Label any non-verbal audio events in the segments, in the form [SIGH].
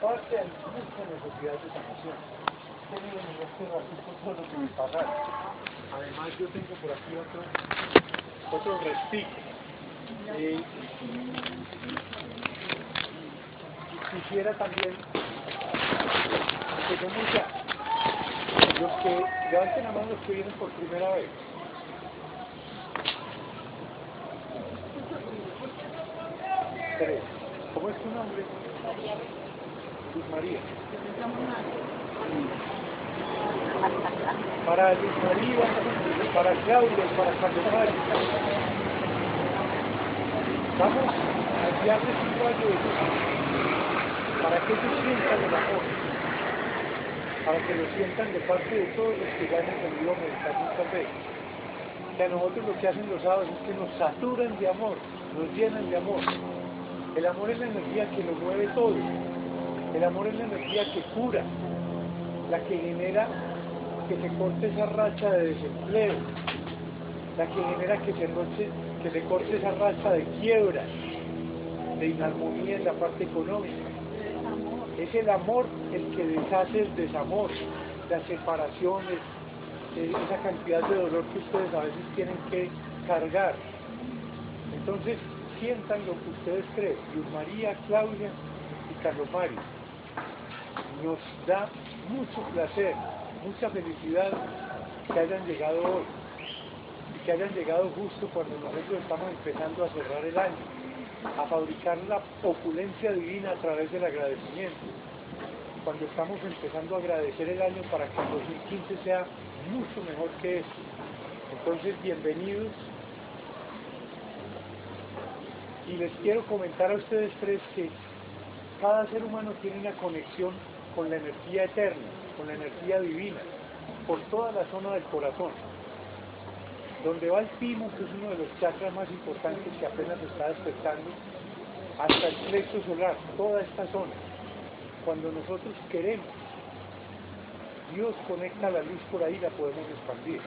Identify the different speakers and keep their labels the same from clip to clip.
Speaker 1: aparte hay mucha necesidad de sanación. Tengo en este ratito todo lo que me pagar. Además yo tengo por aquí otro, otro respiro. Eh, quisiera también que tenemos ya los que levanten la mano los que vienen por primera vez. Tres. ¿Cómo es tu nombre? Luz [LAUGHS] María. Para Luz María, para Claudia, para Carlos Vamos a un rayo de luz para que ellos sientan el amor, para que lo sientan de parte de todos los que ya han entendido meditar muchas veces. Que a nosotros lo que hacen los sábados es que nos saturan de amor, nos llenan de amor. El amor es la energía que lo mueve todo. El amor es la energía que cura, la que genera que se corte esa racha de desempleo, la que genera que se, se corte esa racha de quiebra, de inarmonía en la parte económica. Es el amor el que deshace el desamor, las separaciones, eh, esa cantidad de dolor que ustedes a veces tienen que cargar. Entonces, sientan lo que ustedes creen. Luz María, Claudia y Carlos Mario. Nos da mucho placer, mucha felicidad que hayan llegado hoy y que hayan llegado justo cuando nosotros estamos empezando a cerrar el año, a fabricar la opulencia divina a través del agradecimiento. Cuando estamos empezando a agradecer el año para que el 2015 sea mucho mejor que este. Entonces, bienvenidos y les quiero comentar a ustedes tres que cada ser humano tiene una conexión con la energía eterna, con la energía divina, por toda la zona del corazón. Donde va el timo, que es uno de los chakras más importantes que apenas está despertando, hasta el plexo solar, toda esta zona. Cuando nosotros queremos, Dios conecta la luz por ahí, la podemos expandir.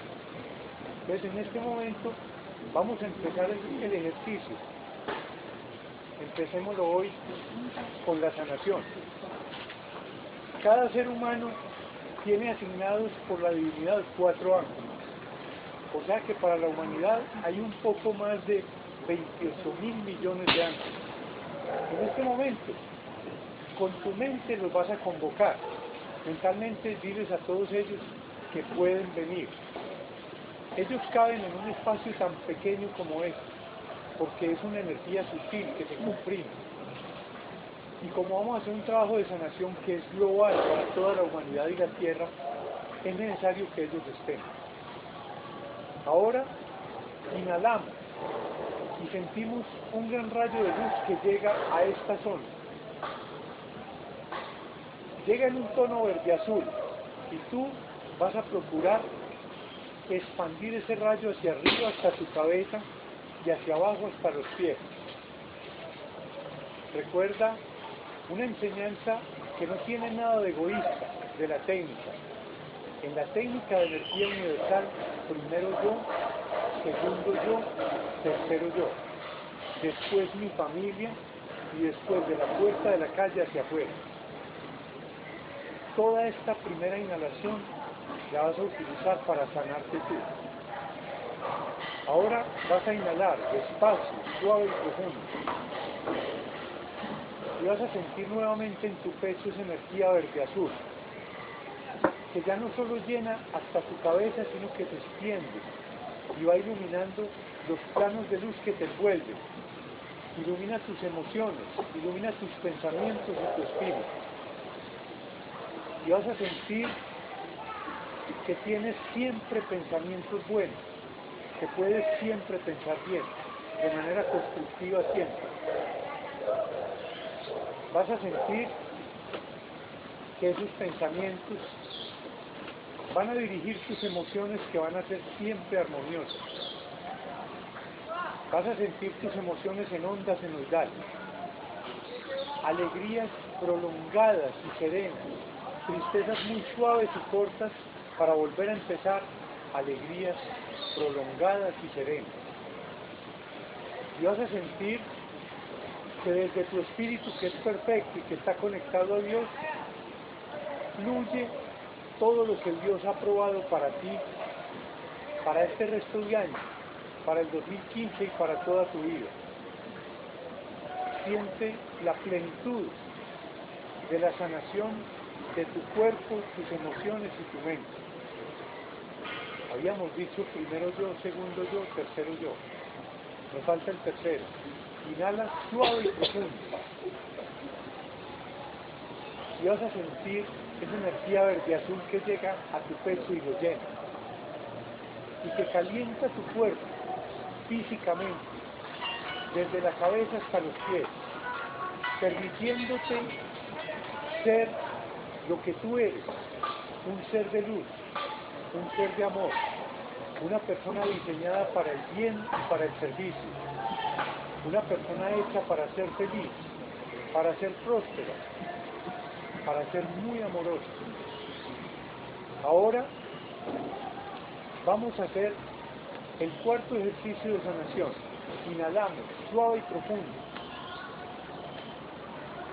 Speaker 1: Entonces en este momento vamos a empezar el ejercicio Empecémoslo hoy con la sanación. Cada ser humano tiene asignados por la divinidad cuatro ángeles. O sea que para la humanidad hay un poco más de 28 mil millones de ángeles. En este momento, con tu mente los vas a convocar. Mentalmente diles a todos ellos que pueden venir. Ellos caben en un espacio tan pequeño como este porque es una energía sutil que se comprime. Y como vamos a hacer un trabajo de sanación que es global para toda la humanidad y la Tierra, es necesario que ellos estén. Ahora inhalamos y sentimos un gran rayo de luz que llega a esta zona. Llega en un tono verde azul y tú vas a procurar expandir ese rayo hacia arriba hasta tu cabeza y hacia abajo hasta los pies. Recuerda una enseñanza que no tiene nada de egoísta de la técnica. En la técnica de energía universal, primero yo, segundo yo, tercero yo, después mi familia y después de la puerta de la calle hacia afuera. Toda esta primera inhalación la vas a utilizar para sanarte tú. Ahora vas a inhalar despacio, suave y profundo. Y vas a sentir nuevamente en tu pecho esa energía verde azul, que ya no solo llena hasta tu cabeza, sino que te extiende y va iluminando los planos de luz que te envuelven. Ilumina tus emociones, ilumina tus pensamientos y tu espíritu. Y vas a sentir que tienes siempre pensamientos buenos que puedes siempre pensar bien, de manera constructiva siempre. Vas a sentir que esos pensamientos van a dirigir tus emociones que van a ser siempre armoniosas. Vas a sentir tus emociones en ondas senoidales, alegrías prolongadas y serenas, tristezas muy suaves y cortas para volver a empezar, alegrías prolongadas y serenas. Y a sentir que desde tu espíritu, que es perfecto y que está conectado a Dios, fluye todo lo que Dios ha aprobado para ti, para este resto de año, para el 2015 y para toda tu vida. Siente la plenitud de la sanación de tu cuerpo, tus emociones y tu mente. Habíamos dicho primero yo, segundo yo, tercero yo. Nos falta el tercero. Inhala suave y profundo. Y vas a sentir esa energía verde azul que llega a tu pecho y lo llena. Y que calienta tu cuerpo físicamente, desde la cabeza hasta los pies, permitiéndote ser lo que tú eres, un ser de luz, un ser de amor, una persona diseñada para el bien y para el servicio, una persona hecha para ser feliz, para ser próspera, para ser muy amoroso. Ahora vamos a hacer el cuarto ejercicio de sanación. Inhalamos suave y profundo.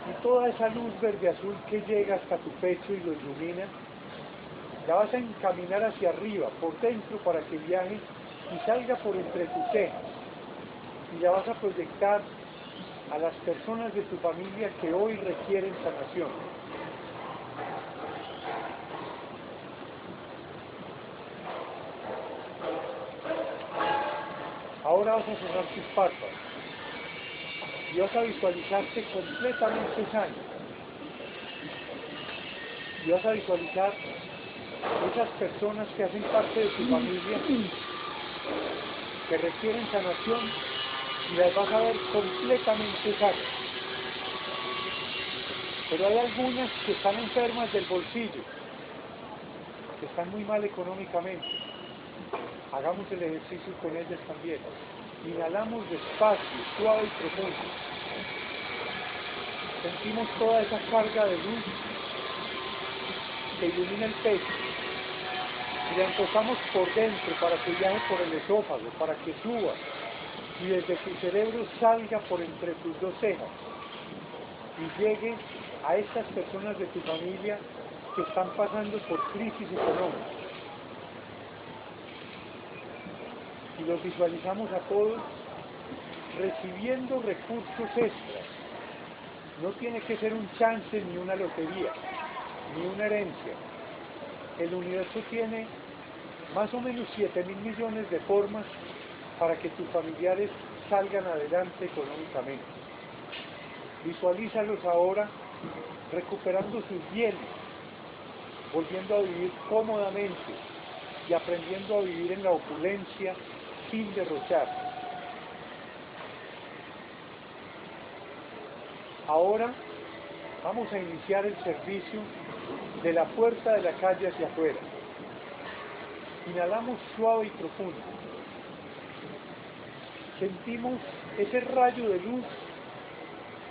Speaker 1: Y toda esa luz verde azul que llega hasta tu pecho y lo ilumina, la vas a encaminar hacia arriba, por dentro, para que viaje y salga por entre tus cejas. Y la vas a proyectar a las personas de tu familia que hoy requieren sanación. Ahora vas a cerrar tus párpados y vas a visualizarte completamente sano. Y vas a visualizar esas personas que hacen parte de tu familia que requieren sanación y las vas a ver completamente sanas. Pero hay algunas que están enfermas del bolsillo, que están muy mal económicamente. Hagamos el ejercicio con ellas también. Inhalamos despacio, suave y profundo. Sentimos toda esa carga de luz que ilumina el pecho. Y la enfocamos por dentro para que viaje por el esófago, para que suba. Y desde tu cerebro salga por entre tus dos cejas. Y llegue a estas personas de tu familia que están pasando por crisis económica. y los visualizamos a todos recibiendo recursos extras. No tiene que ser un chance ni una lotería, ni una herencia. El universo tiene más o menos 7 mil millones de formas para que tus familiares salgan adelante económicamente. Visualízalos ahora recuperando sus bienes, volviendo a vivir cómodamente y aprendiendo a vivir en la opulencia sin derrochar. Ahora vamos a iniciar el servicio de la puerta de la calle hacia afuera. Inhalamos suave y profundo. Sentimos ese rayo de luz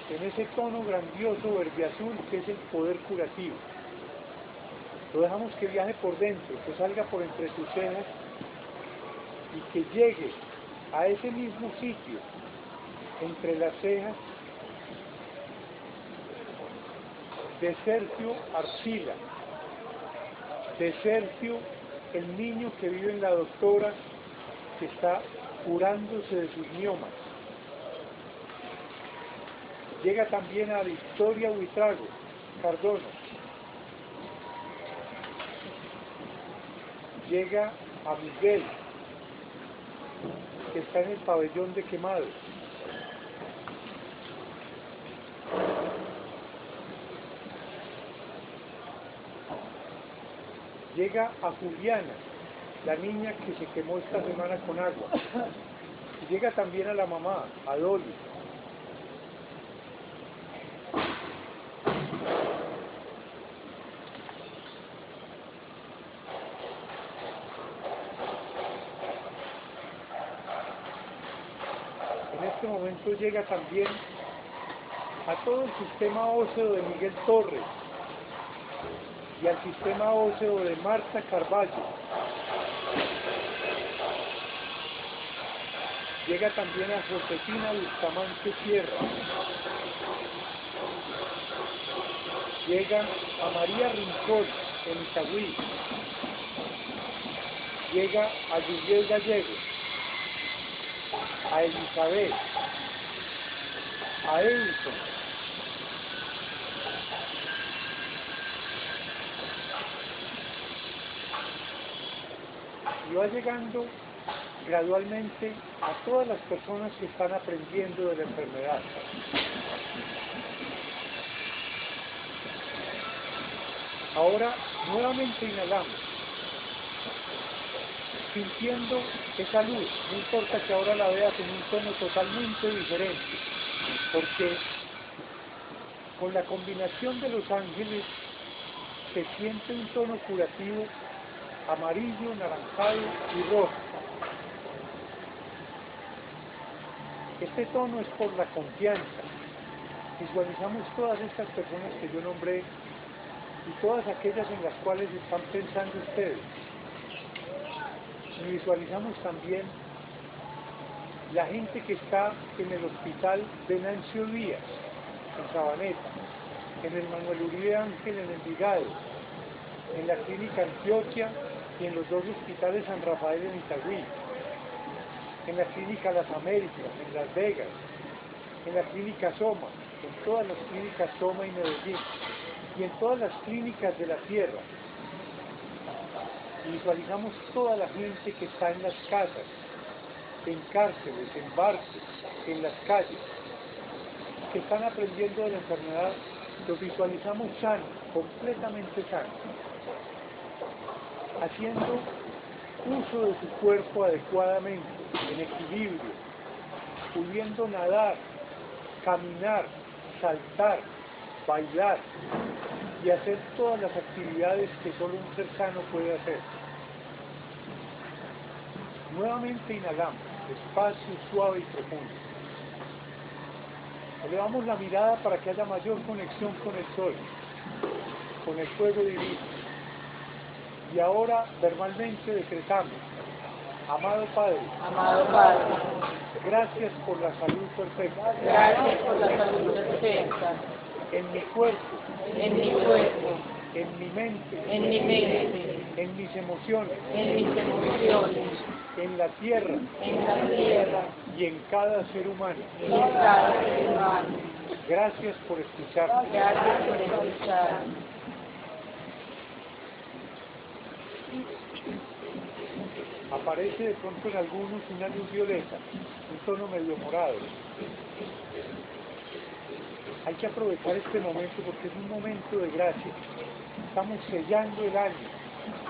Speaker 1: en ese tono grandioso verde azul que es el poder curativo. Lo dejamos que viaje por dentro, que salga por entre tus cejas y que llegue a ese mismo sitio, entre las cejas, de Sergio Arcila, de Sergio, el niño que vive en la doctora, que está curándose de sus miomas. Llega también a Victoria Huitrago, Cardono. Llega a Miguel, que está en el pabellón de quemados. Llega a Juliana, la niña que se quemó esta semana con agua. llega también a la mamá, a Dolly. En este momento llega también a todo el sistema óseo de Miguel Torres y al sistema óseo de Marta Carballo. Llega también a Josefina Bustamante Sierra. Llega a María Rincón en Itagüí. Llega a Juliet Gallego, a Elizabeth, a Edison, va llegando gradualmente a todas las personas que están aprendiendo de la enfermedad. Ahora nuevamente inhalamos, sintiendo esa luz, no importa que ahora la veas en un tono totalmente diferente, porque con la combinación de los ángeles se siente un tono curativo amarillo, naranjado y rojo. Este tono es por la confianza. Visualizamos todas estas personas que yo nombré y todas aquellas en las cuales están pensando ustedes. Y visualizamos también la gente que está en el hospital de Nancio Díaz, en Sabaneta, en el Manuel Uribe Ángel en Envigado, en la clínica Antioquia y en los dos hospitales San Rafael en Itagüí, en la clínica Las Américas, en Las Vegas, en la clínica Soma, en todas las clínicas Soma y Medellín, y en todas las clínicas de la tierra. Visualizamos toda la gente que está en las casas, en cárceles, en barcos, en las calles, que están aprendiendo de la enfermedad, los visualizamos sanos, completamente sanos haciendo uso de su cuerpo adecuadamente, en equilibrio, pudiendo nadar, caminar, saltar, bailar y hacer todas las actividades que solo un ser sano puede hacer. Nuevamente inhalamos, despacio, suave y profundo. Elevamos la mirada para que haya mayor conexión con el sol, con el fuego divino y ahora verbalmente decretamos, amado Padre,
Speaker 2: Amado Padre,
Speaker 1: gracias por la salud perfecta
Speaker 2: gracias por la salud perfecta
Speaker 1: en mi cuerpo,
Speaker 2: en mi cuerpo,
Speaker 1: en mi mente,
Speaker 2: en mi mente,
Speaker 1: en mis emociones,
Speaker 2: en mis emociones,
Speaker 1: en la tierra
Speaker 2: en la tierra
Speaker 1: y en cada ser humano.
Speaker 2: y en cada ser humano.
Speaker 1: Gracias por escucharme.
Speaker 2: Gracias por escuchar.
Speaker 1: Aparece de pronto en algunos una luz violeta, un tono medio morado. Hay que aprovechar este momento porque es un momento de gracia. Estamos sellando el año.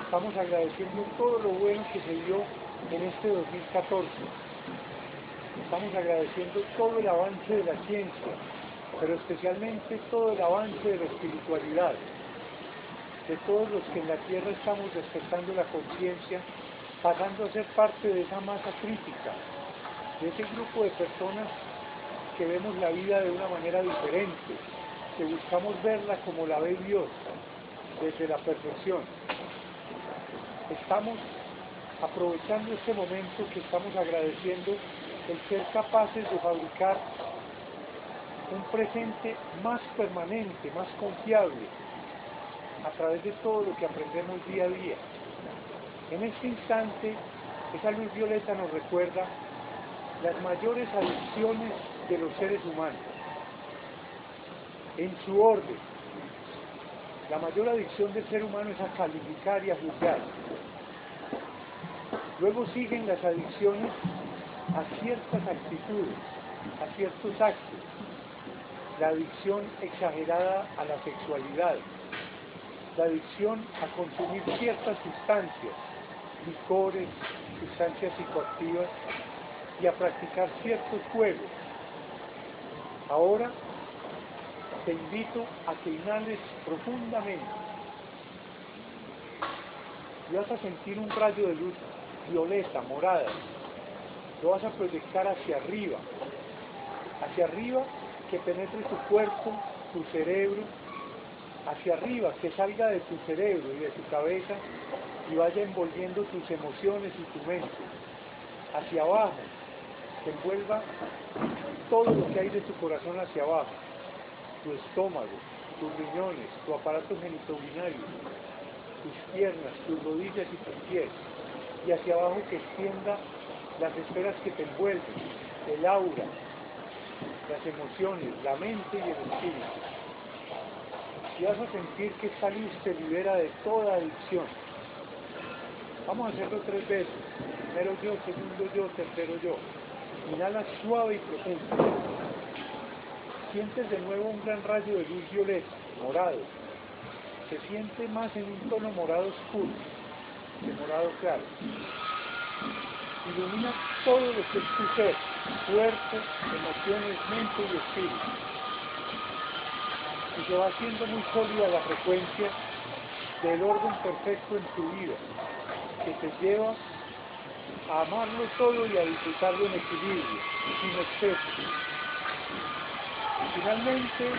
Speaker 1: Estamos agradeciendo todo lo bueno que se dio en este 2014. Estamos agradeciendo todo el avance de la ciencia, pero especialmente todo el avance de la espiritualidad, de todos los que en la tierra estamos despertando la conciencia, pasando a ser parte de esa masa crítica, de ese grupo de personas que vemos la vida de una manera diferente, que buscamos verla como la ve Dios, desde la perfección. Estamos aprovechando este momento que estamos agradeciendo el ser capaces de fabricar un presente más permanente, más confiable, a través de todo lo que aprendemos día a día. En este instante, esa luz violeta nos recuerda las mayores adicciones de los seres humanos, en su orden. La mayor adicción del ser humano es a calificar y a juzgar. Luego siguen las adicciones a ciertas actitudes, a ciertos actos. La adicción exagerada a la sexualidad, la adicción a consumir ciertas sustancias, licores, sustancias psicoactivas, y a practicar ciertos juegos. Ahora te invito a que inhales profundamente y vas a sentir un rayo de luz violeta, morada. Lo vas a proyectar hacia arriba, hacia arriba que penetre tu cuerpo, tu cerebro, hacia arriba, que salga de tu cerebro y de tu cabeza y vaya envolviendo tus emociones y tu mente. Hacia abajo, que envuelva todo lo que hay de tu corazón hacia abajo, tu estómago, tus riñones, tu aparato genitourinario, tus piernas, tus rodillas y tus pies, y hacia abajo que extienda las esferas que te envuelven, el aura, las emociones, la mente y el espíritu. Y vas a sentir que esta luz te libera de toda adicción. Vamos a hacerlo tres veces. Primero yo, segundo yo, tercero yo. Inhala suave y profundo. Sientes de nuevo un gran rayo de luz violeta, morado. Se siente más en un tono morado oscuro, de morado claro. Ilumina todo lo que es tu ser, cuerpo, emociones, mente y espíritu. Y se va haciendo muy sólida la frecuencia del orden perfecto en tu vida, que te lleva a amarlo todo y a disfrutarlo en equilibrio, sin exceso. Finalmente,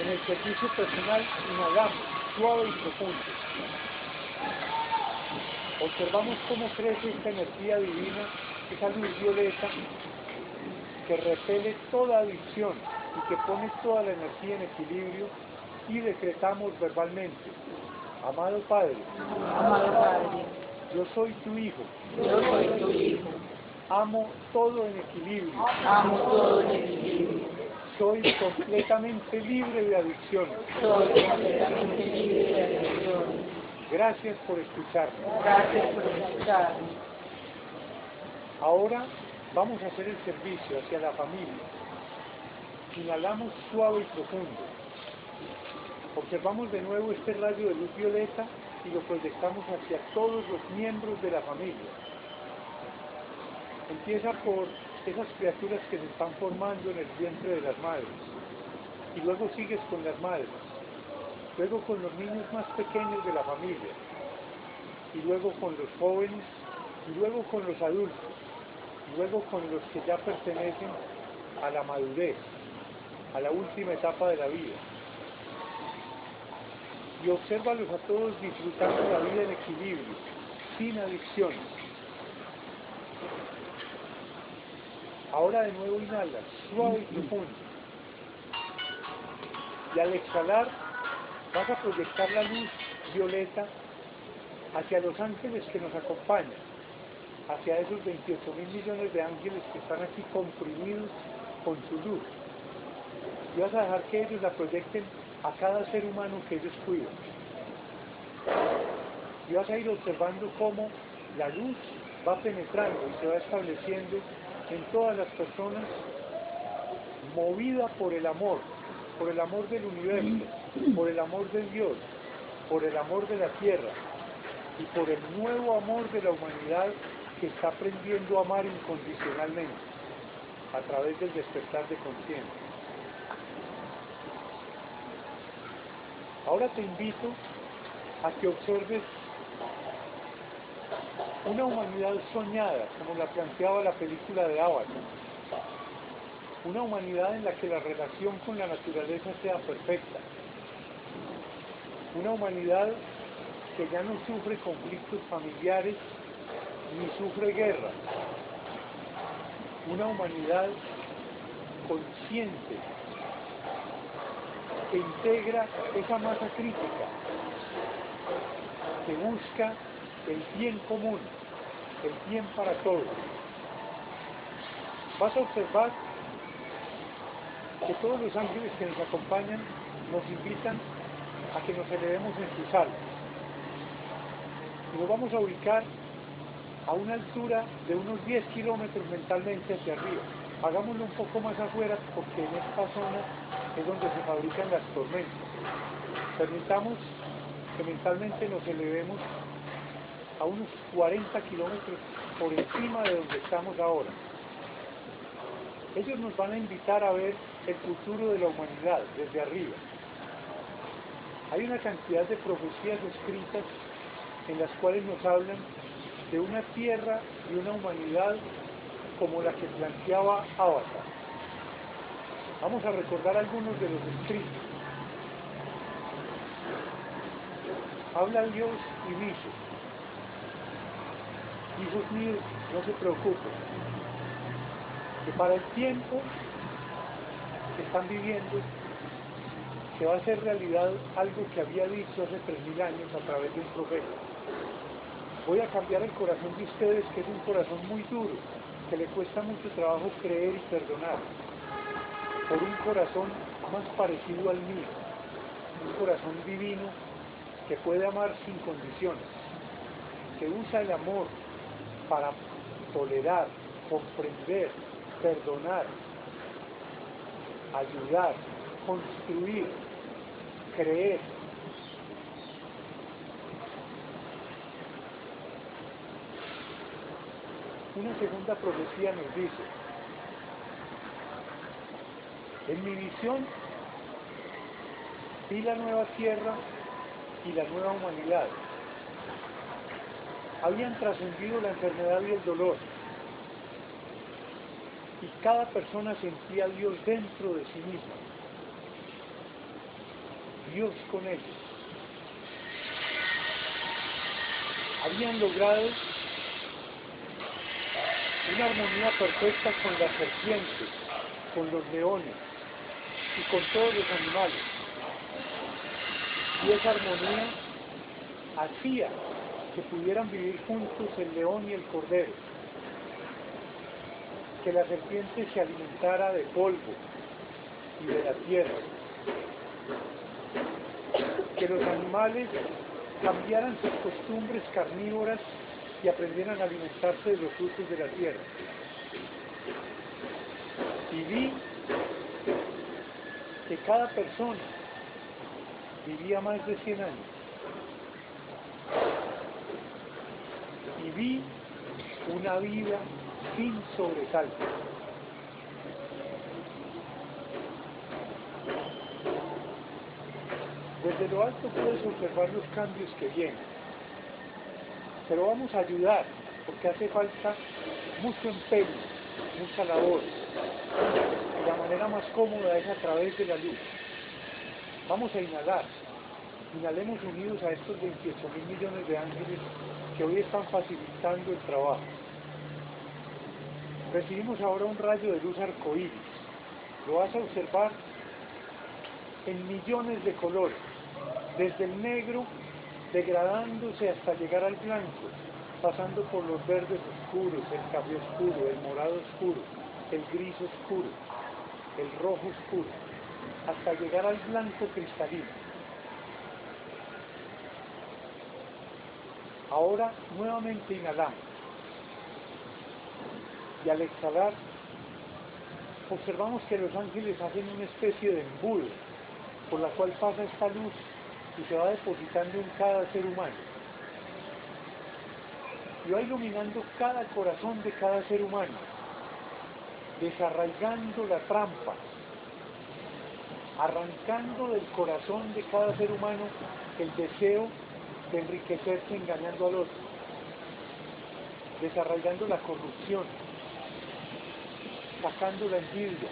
Speaker 1: en el servicio personal, inhalamos suave y profundo. Observamos cómo crece esta energía divina, esa luz violeta, que repele toda adicción y que pone toda la energía en equilibrio y decretamos verbalmente, amado Padre,
Speaker 2: Amado Padre,
Speaker 1: yo soy tu hijo,
Speaker 2: yo soy tu hijo.
Speaker 1: amo todo en equilibrio,
Speaker 2: Amo todo en equilibrio.
Speaker 1: soy completamente libre de adicciones.
Speaker 2: Soy completamente libre de adicciones.
Speaker 1: Gracias por escucharme.
Speaker 2: Gracias por escucharme.
Speaker 1: Ahora vamos a hacer el servicio hacia la familia. Inhalamos suave y profundo. Observamos de nuevo este rayo de luz violeta y lo proyectamos hacia todos los miembros de la familia. Empieza por esas criaturas que se están formando en el vientre de las madres. Y luego sigues con las madres. Luego con los niños más pequeños de la familia. Y luego con los jóvenes. Y luego con los adultos. Y luego con los que ya pertenecen a la madurez, a la última etapa de la vida. Y obsérvalos a todos disfrutando la vida en equilibrio, sin adicciones. Ahora de nuevo inhala, suave y profundo. Y al exhalar vas a proyectar la luz violeta hacia los ángeles que nos acompañan, hacia esos 28 mil millones de ángeles que están aquí comprimidos con su luz. Y vas a dejar que ellos la proyecten a cada ser humano que ellos cuidan. Y vas a ir observando cómo la luz va penetrando y se va estableciendo en todas las personas movida por el amor, por el amor del universo, por el amor de Dios, por el amor de la tierra y por el nuevo amor de la humanidad que está aprendiendo a amar incondicionalmente a través del despertar de conciencia. Ahora te invito a que observes una humanidad soñada, como la planteaba la película de Avatar. Una humanidad en la que la relación con la naturaleza sea perfecta. Una humanidad que ya no sufre conflictos familiares ni sufre guerra. Una humanidad consciente que integra esa masa crítica, que busca el bien común, el bien para todos. Vas a observar que todos los ángeles que nos acompañan nos invitan a que nos elevemos en sus alas. Y nos vamos a ubicar a una altura de unos 10 kilómetros mentalmente hacia arriba. Hagámoslo un poco más afuera porque en esta zona es donde se fabrican las tormentas. Permitamos que mentalmente nos elevemos a unos 40 kilómetros por encima de donde estamos ahora. Ellos nos van a invitar a ver el futuro de la humanidad desde arriba. Hay una cantidad de profecías escritas en las cuales nos hablan de una tierra y una humanidad como la que planteaba Avatar. Vamos a recordar algunos de los escritos. Habla Dios y dice, hijos míos, no se preocupen, que para el tiempo que están viviendo se va a hacer realidad algo que había dicho hace tres mil años a través de un profeta. Voy a cambiar el corazón de ustedes, que es un corazón muy duro, que le cuesta mucho trabajo creer y perdonar, por un corazón más parecido al mío, un corazón divino que puede amar sin condiciones, que usa el amor para tolerar, comprender, perdonar, ayudar, construir, creer. Una segunda profecía nos dice, en mi visión vi la nueva tierra y la nueva humanidad. Habían trascendido la enfermedad y el dolor. Y cada persona sentía a Dios dentro de sí misma. Dios con ellos. Habían logrado una armonía perfecta con las serpientes, con los leones y con todos los animales. Y esa armonía hacía que pudieran vivir juntos el león y el cordero, que la serpiente se alimentara de polvo y de la tierra, que los animales cambiaran sus costumbres carnívoras y aprendieran a alimentarse de los frutos de la tierra. Y vi que cada persona vivía más de 100 años. Y vi una vida sin sobresalto. Desde lo alto puedes observar los cambios que vienen. Pero vamos a ayudar, porque hace falta mucho empeño, mucha labor. La manera más cómoda es a través de la luz. Vamos a inhalar. Inhalemos unidos a estos 28 mil millones de ángeles que hoy están facilitando el trabajo. Recibimos ahora un rayo de luz arcoíris. Lo vas a observar en millones de colores, desde el negro degradándose hasta llegar al blanco, pasando por los verdes oscuros, el café oscuro, el morado oscuro, el gris oscuro, el rojo oscuro, hasta llegar al blanco cristalino. Ahora nuevamente inhalamos y al exhalar observamos que los ángeles hacen una especie de embudo por la cual pasa esta luz y se va depositando en cada ser humano. Y va iluminando cada corazón de cada ser humano, desarraigando la trampa, arrancando del corazón de cada ser humano el deseo de enriquecerse engañando al otro, desarraigando la corrupción, sacando la envidia,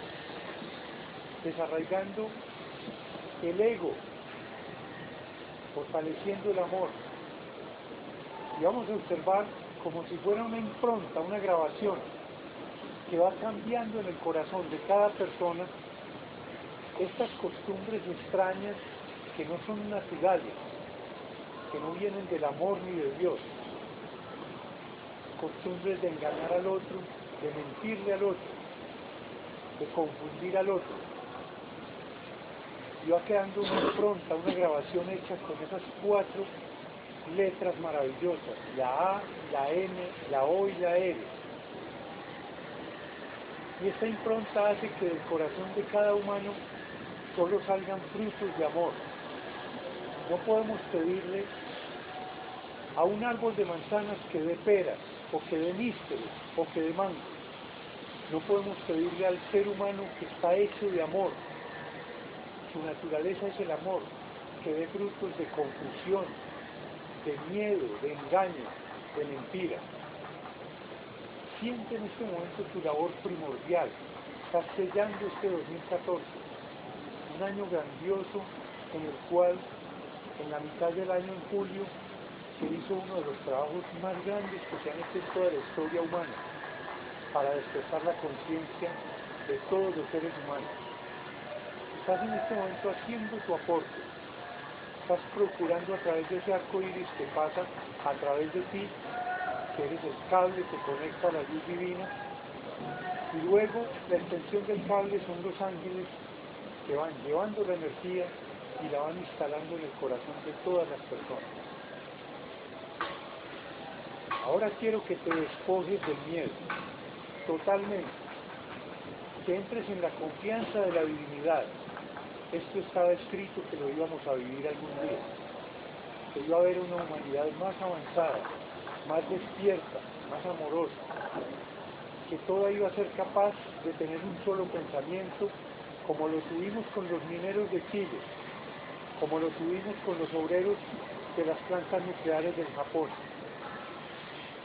Speaker 1: desarraigando el ego, fortaleciendo el amor. Y vamos a observar como si fuera una impronta, una grabación, que va cambiando en el corazón de cada persona estas costumbres extrañas que no son naturales, que no vienen del amor ni de Dios. Costumbres de engañar al otro, de mentirle al otro, de confundir al otro y va quedando una impronta, una grabación hecha con esas cuatro letras maravillosas, la A, la N, la O y la R. Y esta impronta hace que del corazón de cada humano solo salgan frutos de amor. No podemos pedirle a un árbol de manzanas que dé peras, o que dé nísperos, o que dé mango. No podemos pedirle al ser humano que está hecho de amor. Su naturaleza es el amor, que dé frutos de confusión, de miedo, de engaño, de mentira. Siente en este momento tu labor primordial. Estás sellando este 2014, un año grandioso en el cual en la mitad del año, en julio, se hizo uno de los trabajos más grandes que se han hecho en toda la historia humana para despertar la conciencia de todos los seres humanos. Estás en este momento haciendo tu aporte, estás procurando a través de ese arco iris que pasa a través de ti, que eres el cable que conecta a la luz divina, y luego la extensión del cable son los ángeles que van llevando la energía y la van instalando en el corazón de todas las personas. Ahora quiero que te despojes del miedo, totalmente, que entres en la confianza de la divinidad. Esto estaba escrito que lo íbamos a vivir algún día, que iba a haber una humanidad más avanzada, más despierta, más amorosa, que toda iba a ser capaz de tener un solo pensamiento, como lo tuvimos con los mineros de Chile, como lo tuvimos con los obreros de las plantas nucleares del Japón.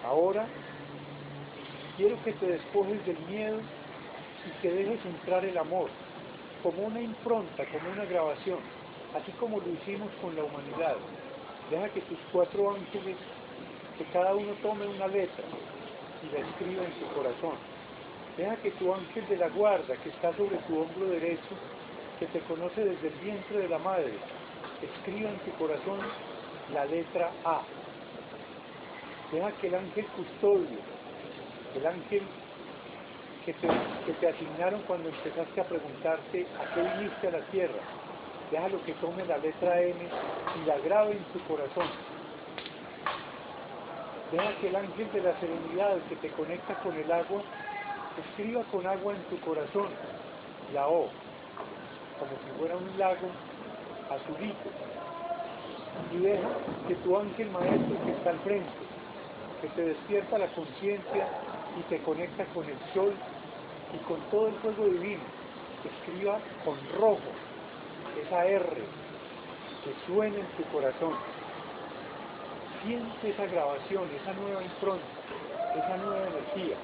Speaker 1: Ahora quiero que te despojes del miedo y que dejes entrar el amor, como una impronta, como una grabación, así como lo hicimos con la humanidad. Deja que tus cuatro ángeles, que cada uno tome una letra y la escriba en su corazón. Deja que tu ángel de la guarda, que está sobre tu hombro derecho, que te conoce desde el vientre de la madre, escriba en tu corazón la letra A. Deja que el ángel custodio, el ángel que te, que te asignaron cuando empezaste a preguntarte a qué viniste a la tierra, déjalo que tome la letra M y la grabe en tu corazón. Deja que el ángel de la serenidad que te conecta con el agua, escriba con agua en tu corazón la O, como si fuera un lago azulito. Y deja que tu ángel maestro que está al frente, que te despierta la conciencia y te conecta con el sol y con todo el fuego divino, escriba con rojo esa R que suena en tu corazón. Siente esa grabación, esa nueva impronta, esa nueva energía.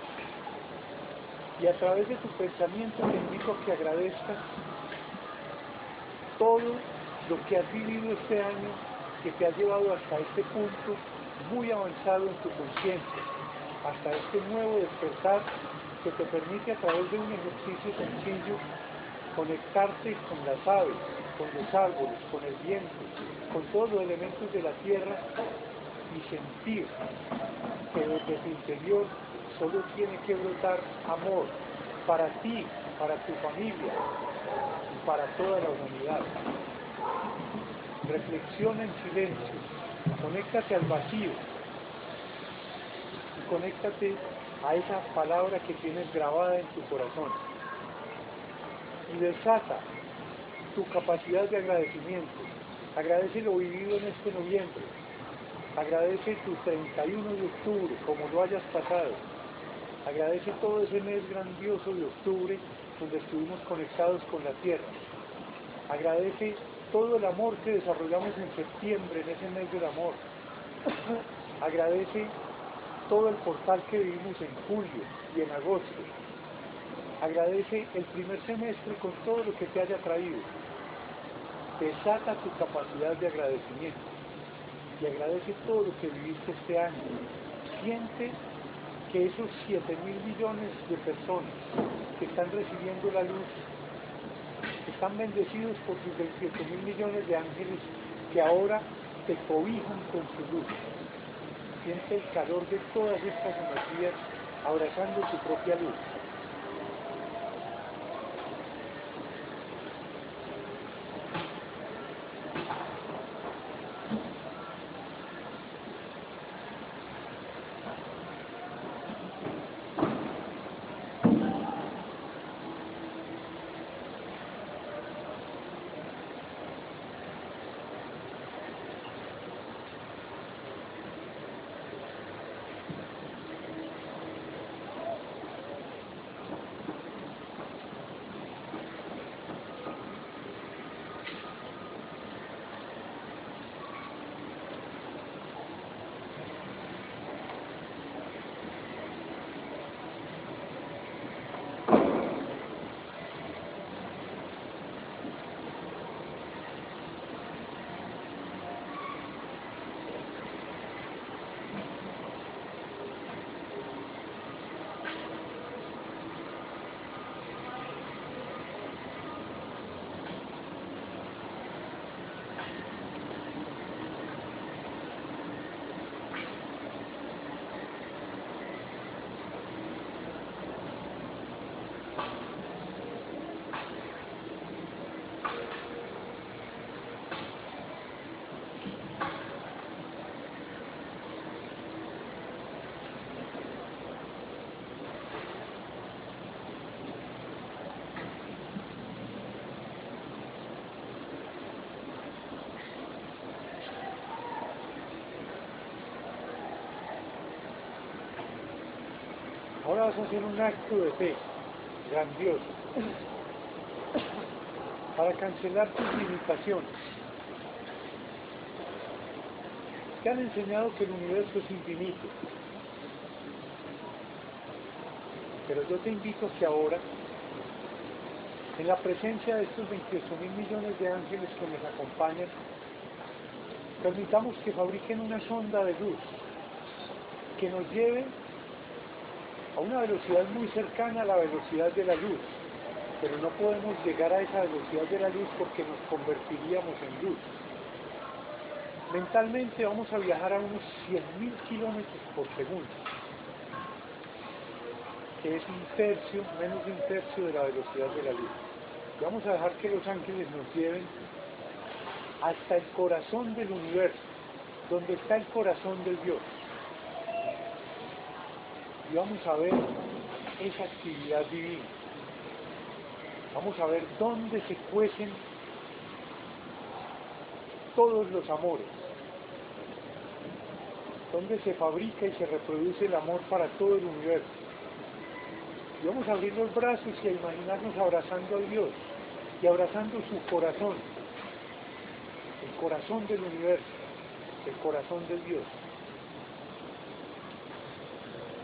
Speaker 1: Y a través de tu pensamiento te invito a que agradezcas todo lo que has vivido este año que te ha llevado hasta este punto muy avanzado en tu conciencia, hasta este nuevo despertar que te permite a través de un ejercicio sencillo conectarte con las aves, con los árboles, con el viento, con todos los elementos de la tierra y sentir que desde tu interior solo tiene que brotar amor para ti, para tu familia y para toda la humanidad. Reflexiona en silencio, conéctate al vacío y conéctate a esa palabra que tienes grabada en tu corazón y desata tu capacidad de agradecimiento. Agradece lo vivido en este noviembre. Agradece tu 31 de octubre, como lo hayas pasado. Agradece todo ese mes grandioso de octubre donde estuvimos conectados con la tierra. Agradece todo el amor que desarrollamos en septiembre, en ese mes del amor. [COUGHS] Agradece todo el portal que vivimos en julio y en agosto. Agradece el primer semestre con todo lo que te haya traído. Desata tu capacidad de agradecimiento y agradece todo lo que viviste este año. Siente que esos 7 mil millones de personas que están recibiendo la luz están bendecidos por sus 27 mil millones de ángeles que ahora te cobijan con su luz. Siente el calor de todas estas energías abrazando tu propia luz. Vas a hacer un acto de fe grandioso para cancelar tus limitaciones. Te han enseñado que el universo es infinito. Pero yo te invito que ahora, en la presencia de estos 28 mil millones de ángeles que nos acompañan, permitamos que fabriquen una sonda de luz que nos lleve a una velocidad muy cercana a la velocidad de la luz, pero no podemos llegar a esa velocidad de la luz porque nos convertiríamos en luz. Mentalmente vamos a viajar a unos 100.000 kilómetros por segundo, que es un tercio, menos de un tercio de la velocidad de la luz. Vamos a dejar que los ángeles nos lleven hasta el corazón del universo, donde está el corazón del Dios. Y vamos a ver esa actividad divina. Vamos a ver dónde se cuecen todos los amores, dónde se fabrica y se reproduce el amor para todo el universo. Y vamos a abrir los brazos y a imaginarnos abrazando a Dios y abrazando su corazón, el corazón del universo, el corazón de Dios.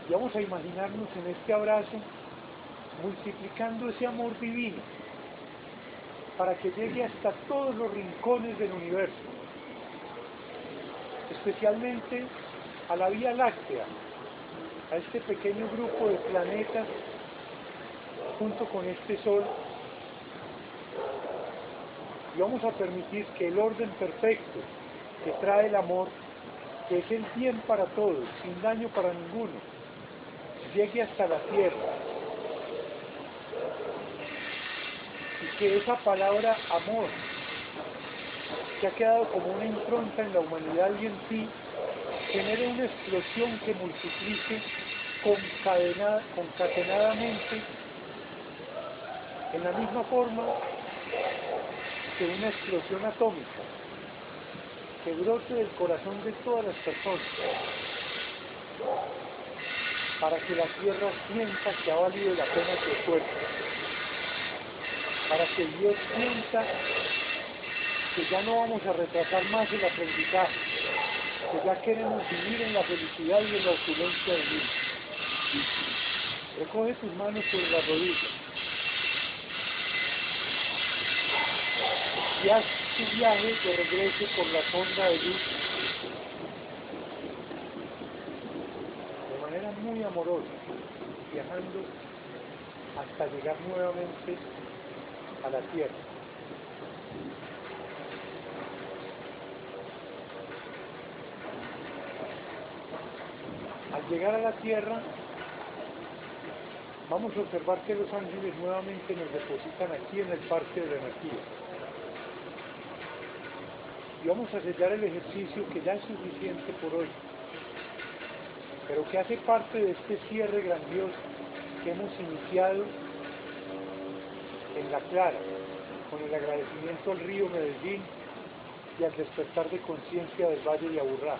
Speaker 1: Y vamos a imaginarnos en este abrazo multiplicando ese amor divino para que llegue hasta todos los rincones del universo, especialmente a la Vía Láctea, a este pequeño grupo de planetas junto con este Sol, y vamos a permitir que el orden perfecto que trae el amor, que es el bien para todos, sin daño para ninguno, llegue hasta la tierra. Y que esa palabra amor, que ha quedado como una impronta en la humanidad y en ti, genere una explosión que multiplique concatenadamente en la misma forma que una explosión atómica que brote del corazón de todas las personas para que la tierra sienta que ha valido la pena su esfuerzo, para que Dios sienta que ya no vamos a retrasar más el aprendizaje, que ya queremos vivir en la felicidad y en la opulencia de Dios. Recoge tus manos sobre las rodillas y haz tu viaje de regreso por la sonda de luz de manera muy amorosa, viajando hasta llegar nuevamente a la tierra. Al llegar a la tierra, vamos a observar que los ángeles nuevamente nos depositan aquí en el parque de la energía. Y vamos a sellar el ejercicio que ya es suficiente por hoy, pero que hace parte de este cierre grandioso que hemos iniciado en La Clara, con el agradecimiento al río Medellín y al despertar de conciencia del Valle de Aburrá.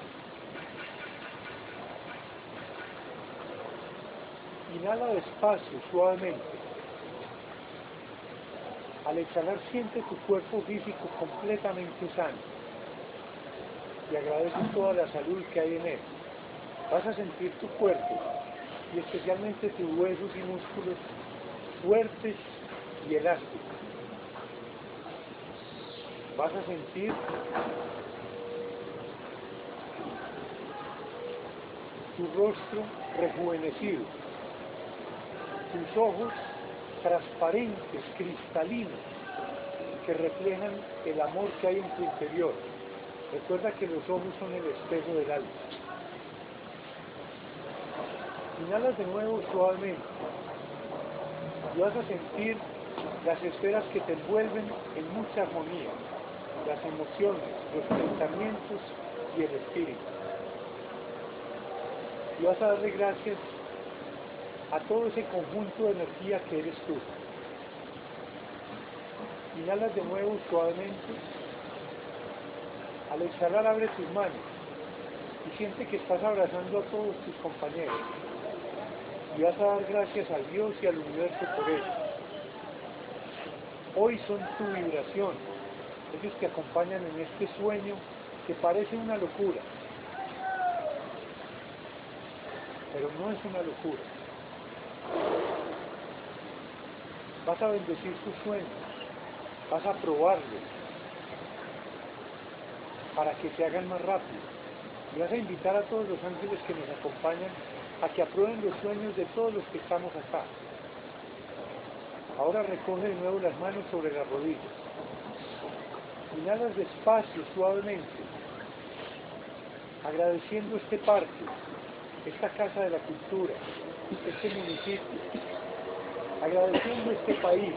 Speaker 1: Inhala despacio, suavemente. Al exhalar siente tu cuerpo físico completamente sano y agradece toda la salud que hay en él. Vas a sentir tu cuerpo y especialmente tus huesos y músculos fuertes y elásticos. Vas a sentir tu rostro rejuvenecido, tus ojos transparentes, cristalinos, que reflejan el amor que hay en tu interior. Recuerda que los ojos son el espejo del alma. Inhalas de nuevo suavemente y vas a sentir las esferas que te envuelven en mucha armonía, las emociones, los pensamientos y el espíritu. Y vas a darle gracias a todo ese conjunto de energía que eres tú. Inhalas de nuevo suavemente. Al exhalar abre tus manos y siente que estás abrazando a todos tus compañeros. Y vas a dar gracias a Dios y al universo por eso. Hoy son tu vibración, ellos que acompañan en este sueño que parece una locura, pero no es una locura. Vas a bendecir tus sueños, vas a probarlos para que se hagan más rápido. Y vas a invitar a todos los ángeles que nos acompañan a que aprueben los sueños de todos los que estamos acá. Ahora recoge de nuevo las manos sobre las rodillas. Inhalas despacio, suavemente, agradeciendo este parque, esta casa de la cultura, este municipio, agradeciendo este país,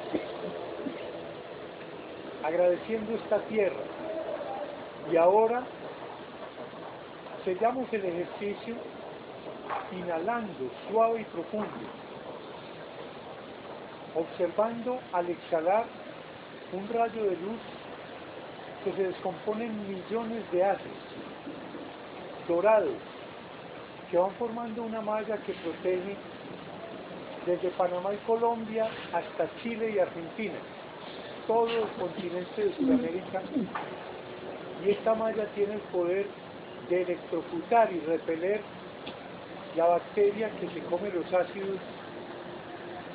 Speaker 1: agradeciendo esta tierra. Y ahora sellamos el ejercicio inhalando suave y profundo, observando al exhalar un rayo de luz que se descompone en millones de haces dorados que van formando una malla que protege desde Panamá y Colombia hasta Chile y Argentina, todo el continente de Sudamérica, y esta malla tiene el poder de electrocutar y repeler la bacteria que se come los ácidos,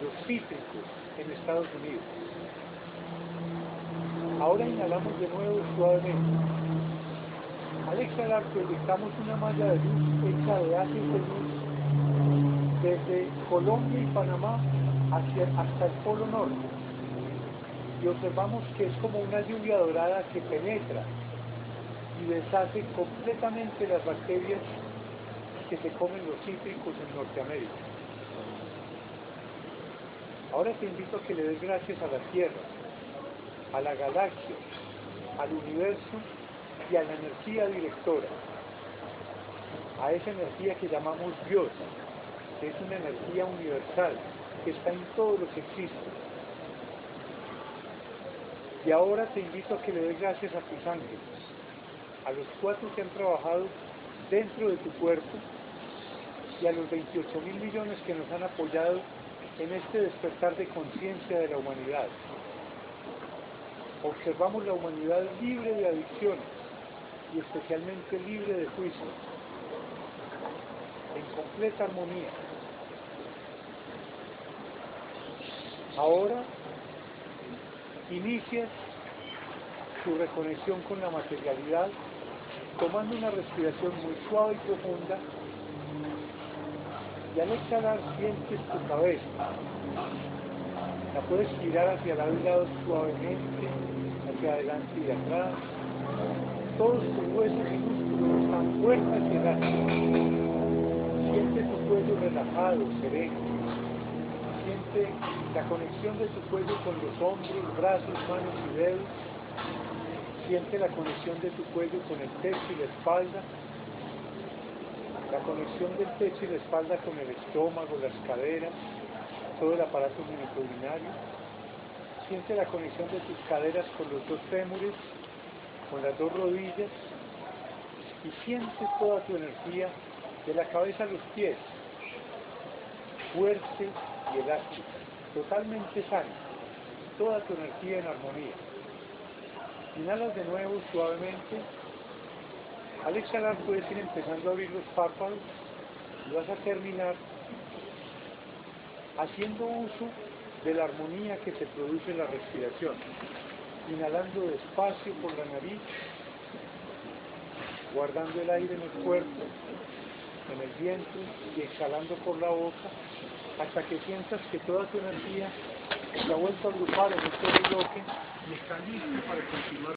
Speaker 1: los cítricos en Estados Unidos. Ahora inhalamos de nuevo suavemente. Al exhalar proyectamos una malla de luz hecha de ácidos de luz desde Colombia y Panamá hasta el Polo Norte. Y observamos que es como una lluvia dorada que penetra y deshace completamente las bacterias que se comen los cítricos en Norteamérica. Ahora te invito a que le des gracias a la Tierra, a la galaxia, al universo y a la energía directora, a esa energía que llamamos Dios, que es una energía universal, que está en todo lo que existe. Y ahora te invito a que le des gracias a tus ángeles, a los cuatro que han trabajado dentro de tu cuerpo y a los 28 mil millones que nos han apoyado en este despertar de conciencia de la humanidad. Observamos la humanidad libre de adicciones y especialmente libre de juicio, en completa armonía. Ahora inicias tu reconexión con la materialidad tomando una respiración muy suave y profunda y al exhalar sientes tu cabeza. La puedes girar hacia y lado suavemente, hacia adelante y atrás. Todos tus huesos y músculos están fuertes y relajados. Siente tu cuello relajado, sereno. Siente la conexión de tu cuello con los hombros, brazos, manos y dedos. Siente la conexión de tu cuello con el pecho y la espalda la conexión del pecho y la espalda con el estómago, las caderas, todo el aparato ginecurinario. Siente la conexión de tus caderas con los dos fémures, con las dos rodillas y siente toda tu energía de la cabeza a los pies, fuerte y elástica, totalmente sana, toda tu energía en armonía. Inhalas de nuevo suavemente al exhalar puedes ir empezando a abrir los párpados y vas a terminar haciendo uso de la armonía que se produce en la respiración. Inhalando despacio por la nariz, guardando el aire en el cuerpo, en el vientre y exhalando por la boca hasta que sientas que toda tu energía se ha vuelto a agrupar en este bloque y está listo para continuar.